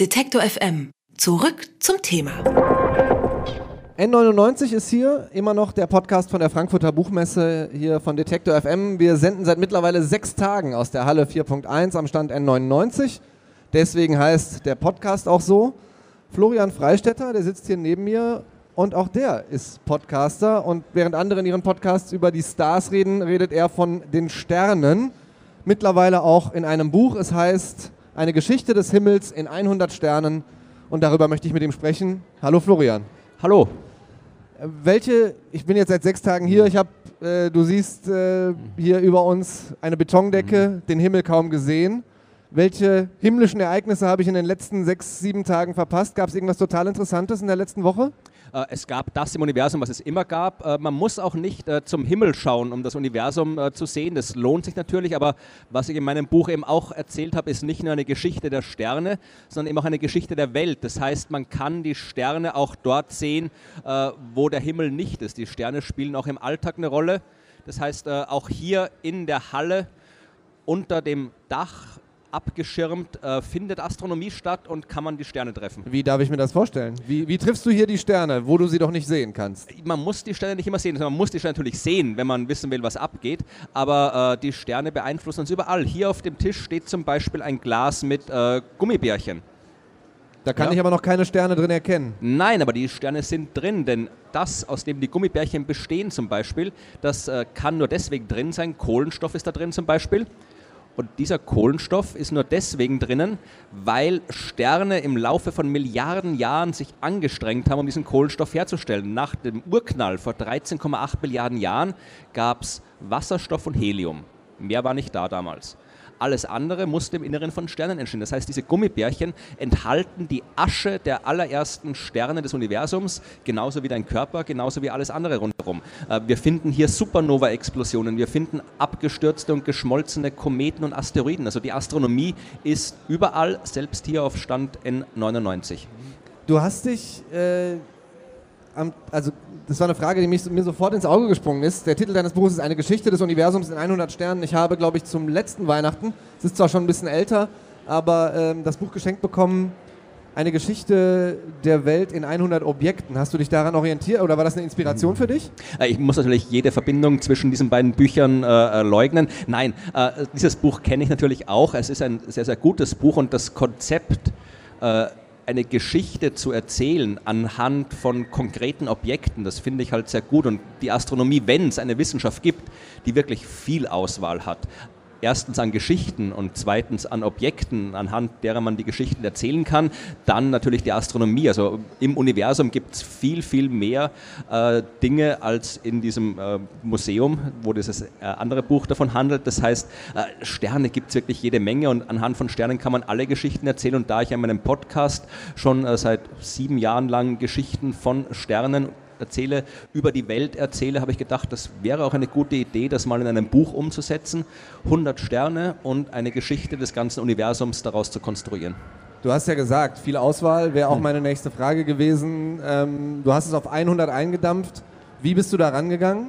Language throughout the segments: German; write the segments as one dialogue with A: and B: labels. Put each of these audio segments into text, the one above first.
A: Detektor FM. Zurück zum Thema.
B: N99 ist hier, immer noch der Podcast von der Frankfurter Buchmesse hier von Detektor FM. Wir senden seit mittlerweile sechs Tagen aus der Halle 4.1 am Stand N99. Deswegen heißt der Podcast auch so. Florian Freistetter, der sitzt hier neben mir und auch der ist Podcaster. Und während andere in ihren Podcasts über die Stars reden, redet er von den Sternen. Mittlerweile auch in einem Buch. Es heißt eine Geschichte des Himmels in 100 Sternen und darüber möchte ich mit ihm sprechen. Hallo Florian.
C: Hallo.
B: Äh, welche, ich bin jetzt seit sechs Tagen hier, ich habe, äh, du siehst äh, hier über uns eine Betondecke, mhm. den Himmel kaum gesehen. Welche himmlischen Ereignisse habe ich in den letzten sechs, sieben Tagen verpasst? Gab es irgendwas total Interessantes in der letzten Woche?
C: Äh, es gab das im Universum, was es immer gab. Äh, man muss auch nicht äh, zum Himmel schauen, um das Universum zu sehen. Das lohnt sich natürlich, aber was ich in meinem Buch eben auch erzählt habe, ist nicht nur eine Geschichte der Sterne, sondern eben auch eine Geschichte der Welt. Das heißt, man kann die Sterne auch dort sehen, wo der Himmel nicht ist. Die Sterne spielen auch im Alltag eine Rolle. Das heißt, auch hier in der Halle unter dem Dach abgeschirmt, äh, findet Astronomie statt und kann man die Sterne treffen.
B: Wie darf ich mir das vorstellen? Wie, wie, triffst du hier die Sterne, wo du sie doch nicht sehen kannst?
C: Man muss die Sterne nicht immer sehen, man muss die Sterne natürlich sehen, wenn man wissen will, was abgeht, aber äh, die Sterne beeinflussen uns überall. Hier auf dem Tisch steht zum Beispiel ein Glas mit äh, Gummibärchen.
B: Da kann ja. ich aber noch keine Sterne drin erkennen.
C: Nein, aber die Sterne sind drin, denn das, aus dem die Gummibärchen bestehen zum Beispiel, das äh, kann nur deswegen drin sein. Kohlenstoff ist da drin zum Beispiel. Und dieser Kohlenstoff ist nur deswegen drinnen, weil Sterne im Laufe von Milliarden Jahren sich angestrengt haben, um diesen Kohlenstoff herzustellen. Nach dem Urknall vor 13,8 Milliarden Jahren gab es Wasserstoff und Helium. Mehr war nicht da damals. Alles andere musste im Inneren von Sternen entstehen. Das heißt, diese Gummibärchen enthalten die Asche der allerersten Sterne des Universums, genauso wie dein Körper, genauso wie alles andere rundherum. Äh, wir finden hier Supernova-Explosionen, wir finden abgestürzte und geschmolzene Kometen und Asteroiden. Also die Astronomie ist überall, selbst hier auf Stand N99.
B: Du hast dich äh, also das war eine Frage, die mich, mir sofort ins Auge gesprungen ist. Der Titel deines Buches ist Eine Geschichte des Universums in 100 Sternen. Ich habe, glaube ich, zum letzten Weihnachten, es ist zwar schon ein bisschen älter, aber ähm, das Buch geschenkt bekommen, eine Geschichte der Welt in 100 Objekten. Hast du dich daran orientiert oder war das eine Inspiration für dich?
C: Äh, ich muss natürlich jede Verbindung zwischen diesen beiden Büchern äh, äh, leugnen. Nein, äh, dieses Buch kenne ich natürlich auch. Es ist ein sehr, sehr gutes Buch und das Konzept äh, eine Geschichte zu erzählen anhand von konkreten Objekten, das finde ich halt sehr gut. Und die Astronomie, wenn es eine Wissenschaft gibt, die wirklich viel Auswahl hat, erstens an Geschichten und zweitens an Objekten, anhand derer man die Geschichten erzählen kann. Dann natürlich die Astronomie. Also im Universum gibt es viel, viel mehr äh, Dinge als in diesem äh, Museum, wo dieses äh, andere Buch davon handelt. Das heißt, äh, Sterne gibt es wirklich jede Menge und anhand von Sternen kann man alle Geschichten erzählen. Und da ich in meinem Podcast schon äh, seit sieben Jahren lang Geschichten von Sternen erzähle, über die Welt erzähle, habe ich gedacht, das wäre auch eine gute Idee, das mal in einem Buch umzusetzen. 100 Sterne und eine Geschichte des ganzen Universums daraus zu konstruieren.
B: Du hast ja gesagt, viel Auswahl wäre auch hm. meine nächste Frage gewesen. Ähm, du hast es auf 100 eingedampft. Wie bist du da rangegangen?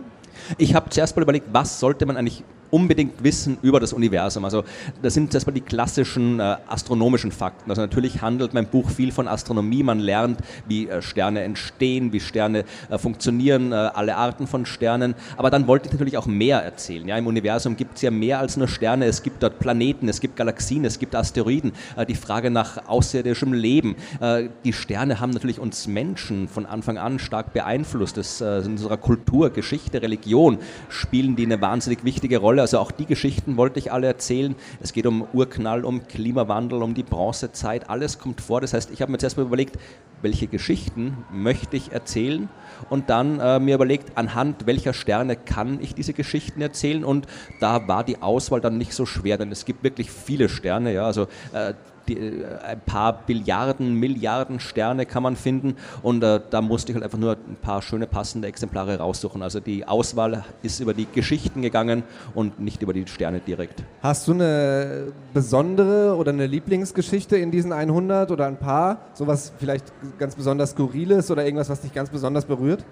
C: Ich habe zuerst mal überlegt, was sollte man eigentlich unbedingt wissen über das Universum. Also das sind erstmal die klassischen äh, astronomischen Fakten. Also natürlich handelt mein Buch viel von Astronomie. Man lernt, wie äh, Sterne entstehen, wie Sterne äh, funktionieren, äh, alle Arten von Sternen. Aber dann wollte ich natürlich auch mehr erzählen. Ja, Im Universum gibt es ja mehr als nur Sterne. Es gibt dort Planeten, es gibt Galaxien, es gibt Asteroiden. Äh, die Frage nach außerirdischem Leben. Äh, die Sterne haben natürlich uns Menschen von Anfang an stark beeinflusst. Das, in unserer Kultur, Geschichte, Religion spielen die eine wahnsinnig wichtige Rolle. Also auch die Geschichten wollte ich alle erzählen. Es geht um Urknall, um Klimawandel, um die Bronzezeit. Alles kommt vor. Das heißt, ich habe mir zuerst mal überlegt, welche Geschichten möchte ich erzählen und dann äh, mir überlegt, anhand welcher Sterne kann ich diese Geschichten erzählen und da war die Auswahl dann nicht so schwer, denn es gibt wirklich viele Sterne. Ja, also äh, die, äh, ein paar Billiarden, Milliarden Sterne kann man finden und äh, da musste ich halt einfach nur ein paar schöne passende Exemplare raussuchen. Also die Auswahl ist über die Geschichten gegangen und nicht über die Sterne direkt.
B: Hast du eine besondere oder eine Lieblingsgeschichte in diesen 100 oder ein paar? Sowas vielleicht ganz besonders Skurriles oder irgendwas, was dich ganz besonders berührt?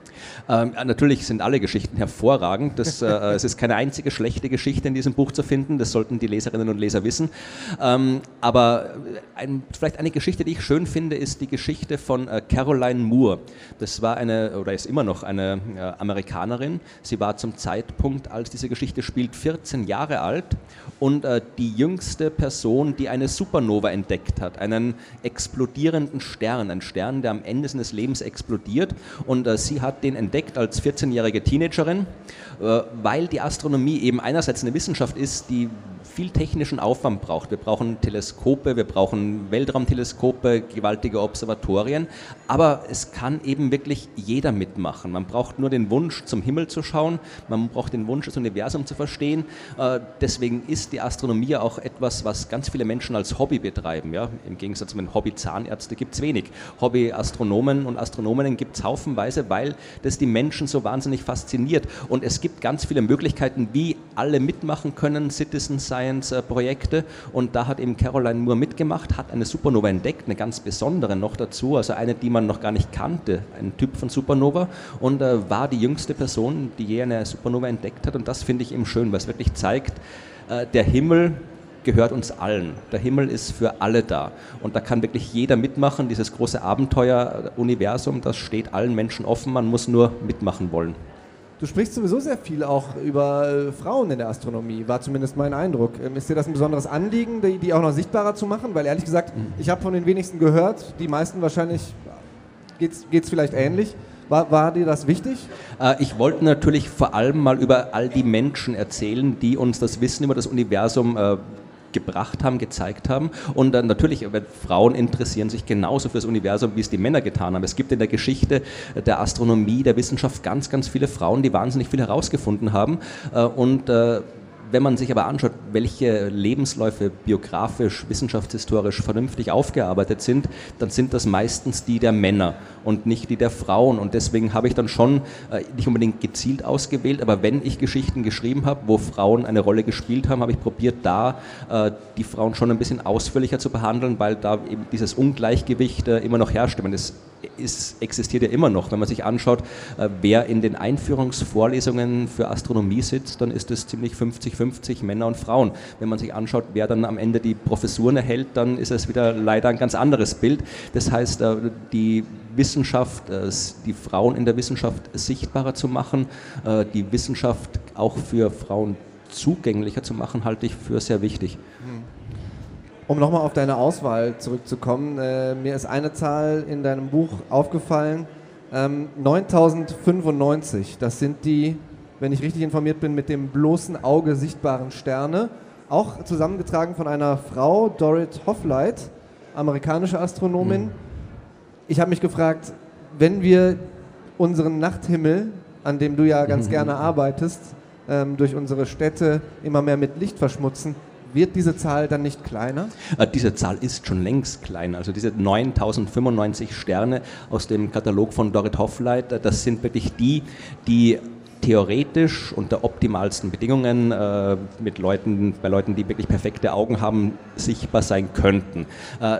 C: Ähm, natürlich sind alle Geschichten hervorragend. Das, äh, es ist keine einzige schlechte Geschichte in diesem Buch zu finden. Das sollten die Leserinnen und Leser wissen. Ähm, aber ein, vielleicht eine Geschichte, die ich schön finde, ist die Geschichte von äh, Caroline Moore. Das war eine, oder ist immer noch eine äh, Amerikanerin. Sie war zum Zeitpunkt, als diese Geschichte spielt, 14 Jahre alt und äh, die jüngste Person, die eine Supernova entdeckt hat, einen explodierenden Stern, einen Stern, der am Ende seines Lebens explodiert. Und sie hat den entdeckt als 14-jährige Teenagerin, weil die Astronomie eben einerseits eine Wissenschaft ist, die viel technischen Aufwand braucht. Wir brauchen Teleskope, wir brauchen Weltraumteleskope, gewaltige Observatorien, aber es kann eben wirklich jeder mitmachen. Man braucht nur den Wunsch, zum Himmel zu schauen, man braucht den Wunsch, das Universum zu verstehen. Äh, deswegen ist die Astronomie auch etwas, was ganz viele Menschen als Hobby betreiben. Ja? Im Gegensatz zu den Hobby-Zahnärzte gibt es wenig. Hobby-Astronomen und Astronominnen gibt es haufenweise, weil das die Menschen so wahnsinnig fasziniert. Und es gibt ganz viele Möglichkeiten, wie alle mitmachen können, Citizen Science-Projekte. Und da hat eben Caroline Moore mitgemacht, hat eine Supernova entdeckt, eine ganz besondere noch dazu, also eine, die man noch gar nicht kannte, ein Typ von Supernova. Und äh, war die jüngste Person, die je eine Supernova entdeckt hat. Und das finde ich eben schön, weil es wirklich zeigt, äh, der Himmel gehört uns allen. Der Himmel ist für alle da. Und da kann wirklich jeder mitmachen. Dieses große Abenteuer-Universum, das steht allen Menschen offen. Man muss nur mitmachen wollen.
B: Du sprichst sowieso sehr viel auch über äh, Frauen in der Astronomie, war zumindest mein Eindruck. Ähm, ist dir das ein besonderes Anliegen, die, die auch noch sichtbarer zu machen? Weil ehrlich gesagt, mhm. ich habe von den wenigsten gehört, die meisten wahrscheinlich geht es vielleicht ähnlich. War, war, dir das wichtig?
C: Äh, ich wollte natürlich vor allem mal über all die Menschen erzählen, die uns das Wissen über das Universum äh, gebracht haben, gezeigt haben. Und dann natürlich, Frauen interessieren sich genauso für das Universum, wie es die Männer getan haben. Es gibt in der Geschichte der Astronomie, der Wissenschaft ganz, ganz viele Frauen, die wahnsinnig viel herausgefunden haben. Äh, und äh, wenn man sich aber anschaut, welche Lebensläufe biografisch, wissenschaftshistorisch vernünftig aufgearbeitet sind, dann sind das meistens die der Männer und nicht die der Frauen. Und deswegen habe ich dann schon äh, nicht unbedingt gezielt ausgewählt, aber wenn ich Geschichten geschrieben habe, wo Frauen eine Rolle gespielt haben, habe ich probiert, da äh, die Frauen schon ein bisschen ausführlicher zu behandeln, weil da eben dieses Ungleichgewicht äh, immer noch herrscht. Ich meine, das ist, existiert ja immer noch. Wenn man sich anschaut, äh, wer in den Einführungsvorlesungen für Astronomie sitzt, dann ist es ziemlich 50-50 Männer und Frauen. Wenn man sich anschaut, wer dann am Ende die Professuren erhält, dann ist es wieder leider ein ganz anderes Bild. Das heißt, äh, die Wissenschaft, äh, die Frauen in der Wissenschaft sichtbarer zu machen, die Wissenschaft auch für Frauen zugänglicher zu machen, halte ich für sehr wichtig. Mhm.
B: Um nochmal auf deine Auswahl zurückzukommen, äh, mir ist eine Zahl in deinem Buch aufgefallen, ähm, 9095, das sind die, wenn ich richtig informiert bin, mit dem bloßen Auge sichtbaren Sterne, auch zusammengetragen von einer Frau, Dorit Hoffleit, amerikanische Astronomin. Mhm. Ich habe mich gefragt, wenn wir unseren Nachthimmel, an dem du ja ganz mhm. gerne arbeitest, ähm, durch unsere Städte immer mehr mit Licht verschmutzen, wird diese Zahl dann nicht kleiner?
C: Äh, diese Zahl ist schon längst klein. Also diese 9095 Sterne aus dem Katalog von Dorit Hoffleit, das sind wirklich die, die theoretisch unter optimalsten Bedingungen äh, mit Leuten, bei Leuten, die wirklich perfekte Augen haben, sichtbar sein könnten. Äh,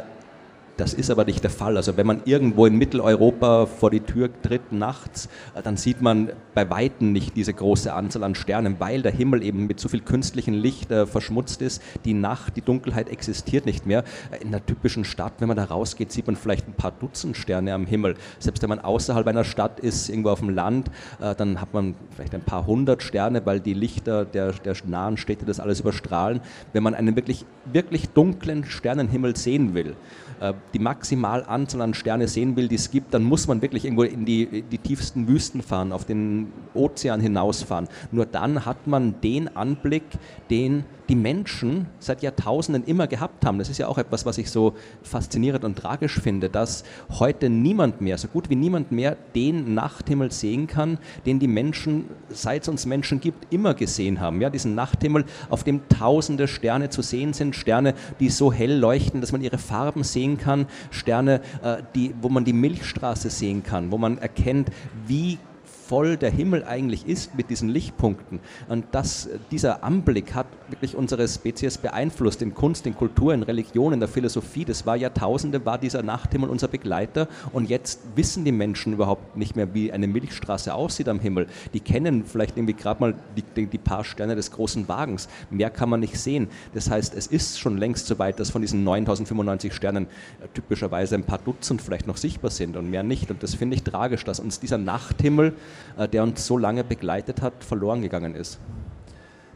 C: das ist aber nicht der Fall. Also wenn man irgendwo in Mitteleuropa vor die Tür tritt nachts, äh, dann sieht man bei Weitem nicht diese große Anzahl an Sternen, weil der Himmel eben mit so viel künstlichem Licht äh, verschmutzt ist. Die Nacht, die Dunkelheit existiert nicht mehr. In einer typischen Stadt, wenn man da rausgeht, sieht man vielleicht ein paar Dutzend Sterne am Himmel. Selbst wenn man außerhalb einer Stadt ist, irgendwo auf dem Land, äh, dann hat man vielleicht ein paar hundert Sterne, weil die Lichter der, der nahen Städte das alles überstrahlen. Wenn man einen wirklich, wirklich dunklen Sternenhimmel sehen will, äh, die Maximalanzahl an Sterne sehen will, die es gibt, dann muss man wirklich irgendwo in die, die tiefsten Wüsten fahren, auf den Ozean hinausfahren. Nur dann hat man den Anblick, den die Menschen seit Jahrtausenden immer gehabt haben. Das ist ja auch etwas, was ich so faszinierend und tragisch finde, dass heute niemand mehr, so gut wie niemand mehr, den Nachthimmel sehen kann, den die Menschen, seit es uns Menschen gibt, immer gesehen haben. Ja, diesen Nachthimmel, auf dem tausende Sterne zu sehen sind, Sterne, die so hell leuchten, dass man ihre Farben sehen kann, Sterne, äh, die, wo man die Milchstraße sehen kann, wo man erkennt, wie voll der Himmel eigentlich ist mit diesen Lichtpunkten. Und das, dieser Anblick hat wirklich unsere Spezies beeinflusst in Kunst, in Kultur, in Religion, in der Philosophie. Das war Jahrtausende, war dieser Nachthimmel unser Begleiter. Und jetzt wissen die Menschen überhaupt nicht mehr, wie eine Milchstraße aussieht am Himmel. Die kennen vielleicht irgendwie gerade mal die, die, paar Sterne des großen Wagens. Mehr kann man nicht sehen. Das heißt, es ist schon längst so weit, dass von diesen 9095 Sternen äh, typischerweise ein paar Dutzend vielleicht noch sichtbar sind und mehr nicht. Und das finde ich tragisch, dass uns dieser Nachthimmel, der uns so lange begleitet hat, verloren gegangen ist.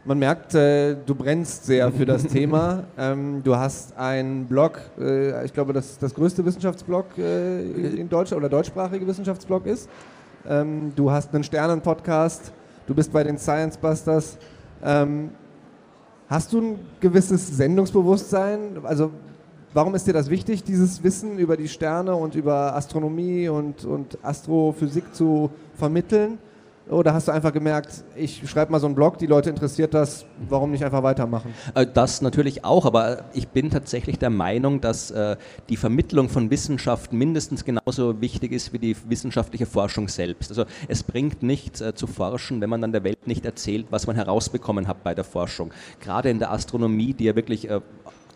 B: Man merkt, äh, du brennst sehr für das Thema. Ähm, du hast einen Blog, äh, ich glaube, das das größte Wissenschaftsblog äh, in Deutschland oder deutschsprachige Wissenschaftsblog ist. Ähm, du hast einen Sternen-Podcast, du bist bei den Science Busters. Ähm, hast du ein gewisses Sendungsbewusstsein? Also Warum ist dir das wichtig, dieses Wissen über die Sterne und über Astronomie und, und Astrophysik zu vermitteln? Oder hast du einfach gemerkt, ich schreibe mal so einen Blog, die Leute interessiert das, warum nicht einfach weitermachen?
C: Äh, das natürlich auch, aber ich bin tatsächlich der Meinung, dass äh, die Vermittlung von Wissenschaft mindestens genauso wichtig ist wie die wissenschaftliche Forschung selbst. Also es bringt nichts äh, zu forschen, wenn man dann der Welt nicht erzählt, was man herausbekommen hat bei der Forschung. Gerade in der Astronomie, die ja wirklich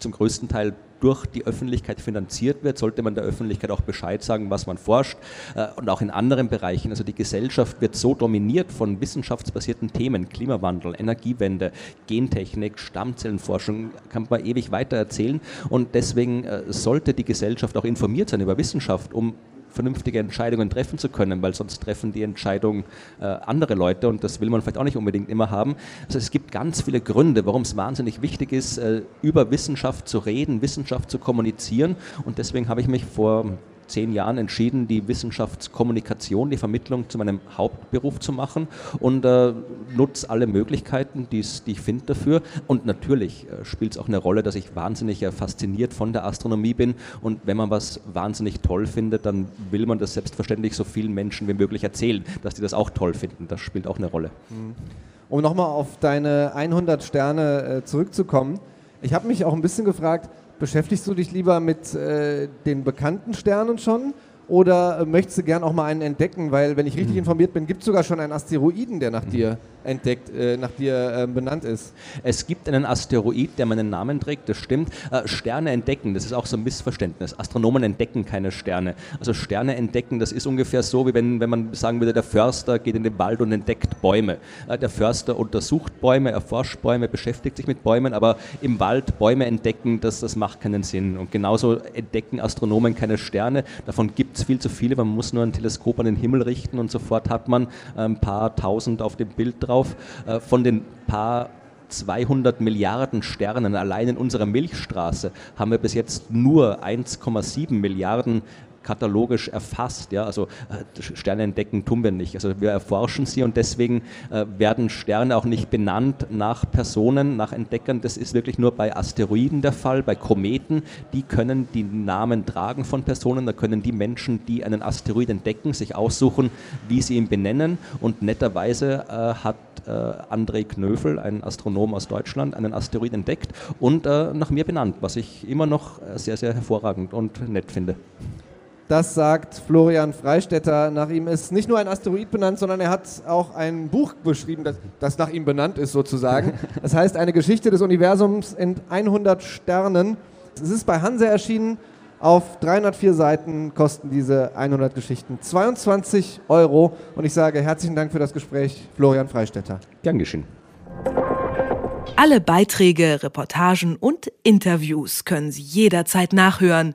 C: zum größten Teil durch die Öffentlichkeit finanziert wird, sollte man der Öffentlichkeit auch Bescheid sagen, was man forscht. Äh, und auch in anderen Bereichen. Also die Gesellschaft wird so dominiert von wissenschaftsbasierten Themen, Klimawandel, Energiewende, Gentechnik, Stammzellenforschung, kann man ewig weiter erzählen. Und deswegen äh, sollte die Gesellschaft auch informiert sein über Wissenschaft, um vernünftige Entscheidungen treffen zu können, weil sonst treffen die Entscheidung äh, andere Leute und das will man vielleicht auch nicht unbedingt immer haben. Also es gibt ganz viele Gründe, warum es wahnsinnig wichtig ist, äh, über Wissenschaft zu reden, Wissenschaft zu kommunizieren und deswegen habe ich mich vor zehn Jahren entschieden, die Wissenschaftskommunikation, die Vermittlung zu meinem Hauptberuf zu machen und äh, nutze alle Möglichkeiten, die ich finde dafür. Und natürlich äh, spielt es auch eine Rolle, dass ich wahnsinnig äh, fasziniert von der Astronomie bin. Und wenn man was wahnsinnig toll findet, dann will man das selbstverständlich so vielen Menschen wie möglich erzählen, dass die das auch toll finden. Das spielt auch eine Rolle.
B: Mhm. Um nochmal auf deine 100 Sterne äh, zurückzukommen. Ich habe mich auch ein bisschen gefragt, Beschäftigst du dich lieber mit äh, den bekannten Sternen schon oder äh, möchtest du gern auch mal einen entdecken? Weil, wenn ich richtig mhm. informiert bin, gibt es sogar schon einen Asteroiden, der nach dir entdeckt, äh, nach dir äh, benannt ist.
C: Es gibt einen Asteroid, der meinen Namen trägt, das stimmt. Äh, Sterne entdecken, das ist auch so ein Missverständnis. Astronomen entdecken keine Sterne. Also Sterne entdecken, das ist ungefähr so, wie wenn, wenn man sagen würde, der Förster geht in den Wald und entdeckt Bäume. Äh, der Förster untersucht Bäume, erforscht Bäume, beschäftigt sich mit Bäumen, aber im Wald Bäume entdecken, das, das macht keinen Sinn. Und genauso entdecken Astronomen keine Sterne. Davon gibt es viel zu viele. Man muss nur ein Teleskop an den Himmel richten und sofort hat man ein paar tausend auf dem Bild drauf drauf. Äh, von den paar 200 Milliarden Sternen allein in unserer Milchstraße haben wir bis jetzt nur 1,7 Milliarden katalogisch erfasst. Ja? Also äh, Sterne entdecken tun wir nicht. Also wir erforschen sie und deswegen äh, werden Sterne auch nicht benannt nach Personen, nach Entdeckern. Das ist wirklich nur bei Asteroiden der Fall, bei Kometen. Die können die Namen tragen von Personen. Da können die Menschen, die einen Asteroid entdecken, sich aussuchen, wie sie ihn benennen. Und netterweise äh, hat André Knöfel, ein Astronom aus Deutschland, einen Asteroid entdeckt und äh, nach mir benannt, was ich immer noch sehr, sehr hervorragend und nett finde.
B: Das sagt Florian Freistetter. Nach ihm ist nicht nur ein Asteroid benannt, sondern er hat auch ein Buch geschrieben, das, das nach ihm benannt ist sozusagen. Das heißt eine Geschichte des Universums in 100 Sternen. Es ist bei Hanse erschienen. Auf 304 Seiten kosten diese 100 Geschichten 22 Euro. Und ich sage herzlichen Dank für das Gespräch, Florian Freistetter.
C: Gern geschehen.
A: Alle Beiträge, Reportagen und Interviews können Sie jederzeit nachhören